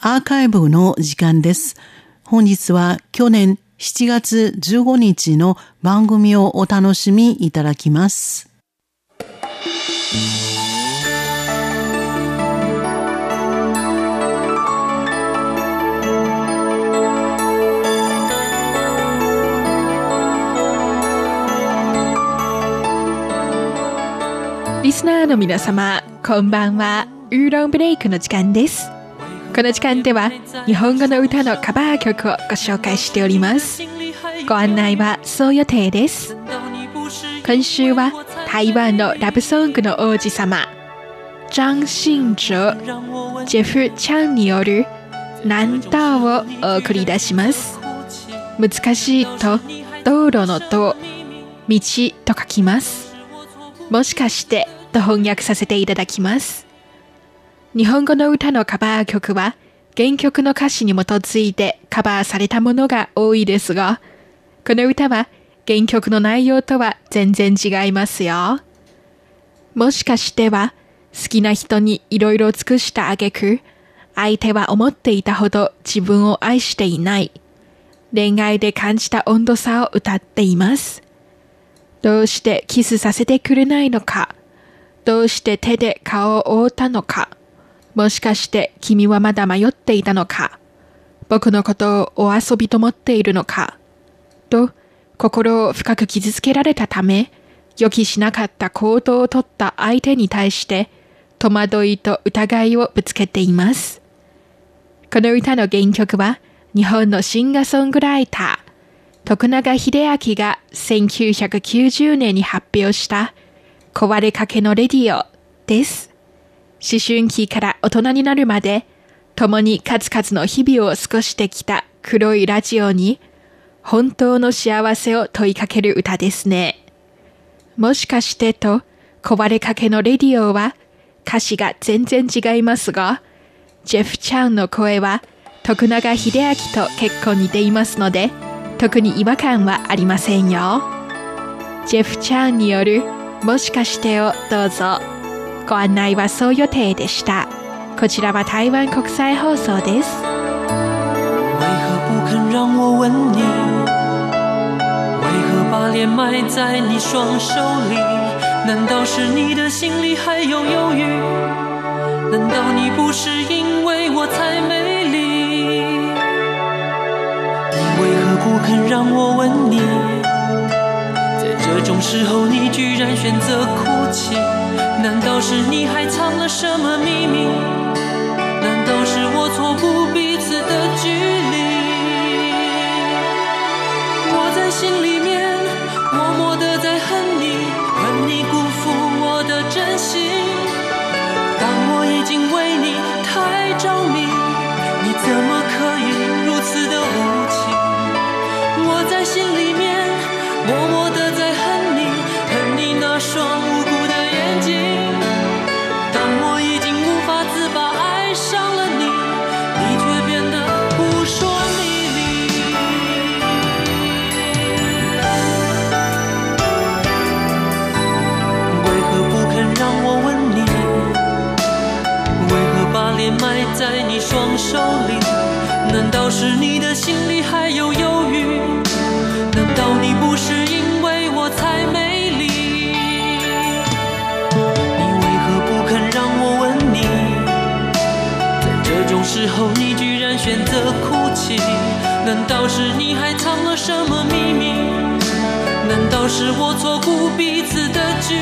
アーカイブの時間です。本日は去年7月15日の番組をお楽しみいただきます。リスナーの皆様、こんばんは。ウーロンブレイクの時間です。この時間では日本語の歌のカバー曲をご紹介しております。ご案内はそう予定です。今週は台湾のラブソングの王子様、張信哲、ジェフ・チャンによる南道をお送り出します。難しいと道路の道、道と書きます。もしかしてと翻訳させていただきます。日本語の歌のカバー曲は原曲の歌詞に基づいてカバーされたものが多いですが、この歌は原曲の内容とは全然違いますよ。もしかしては好きな人に色々尽くした挙句、相手は思っていたほど自分を愛していない。恋愛で感じた温度差を歌っています。どうしてキスさせてくれないのかどうして手で顔を覆ったのかもしかして君はまだ迷っていたのか？僕のことをお遊びと思っているのか？と心を深く傷つけられたため予期しなかった行動をとった相手に対して戸惑いと疑いをぶつけています。この歌の原曲は日本のシンガーソングライター徳永秀明が1990年に発表した壊れかけのレディオです。思春期から大人になるまで、共に数々の日々を過ごしてきた黒いラジオに、本当の幸せを問いかける歌ですね。もしかしてと、壊れかけのレディオは、歌詞が全然違いますが、ジェフちゃんの声は、徳永秀明と結構似ていますので、特に違和感はありませんよ。ジェフちゃんによる、もしかしてをどうぞ。ご案内はそう予定でした。こちらは台湾国際放送です。为何不肯让我吻你？为何把脸埋在你双手里？难道是你的心里还有犹豫？难道你不是因为我才美丽？你为何不肯让我吻你？在这种时候，你居然选择哭泣。 难道是你还藏了什么秘密？难道是我错估彼此的距离？我在心里面默默的在恨你，恨你辜负我的真心。埋在你双手里，难道是你的心里还有犹豫？难道你不是因为我才美丽？你为何不肯让我吻你？在这种时候，你居然选择哭泣，难道是你还藏了什么秘密？难道是我错估彼此的距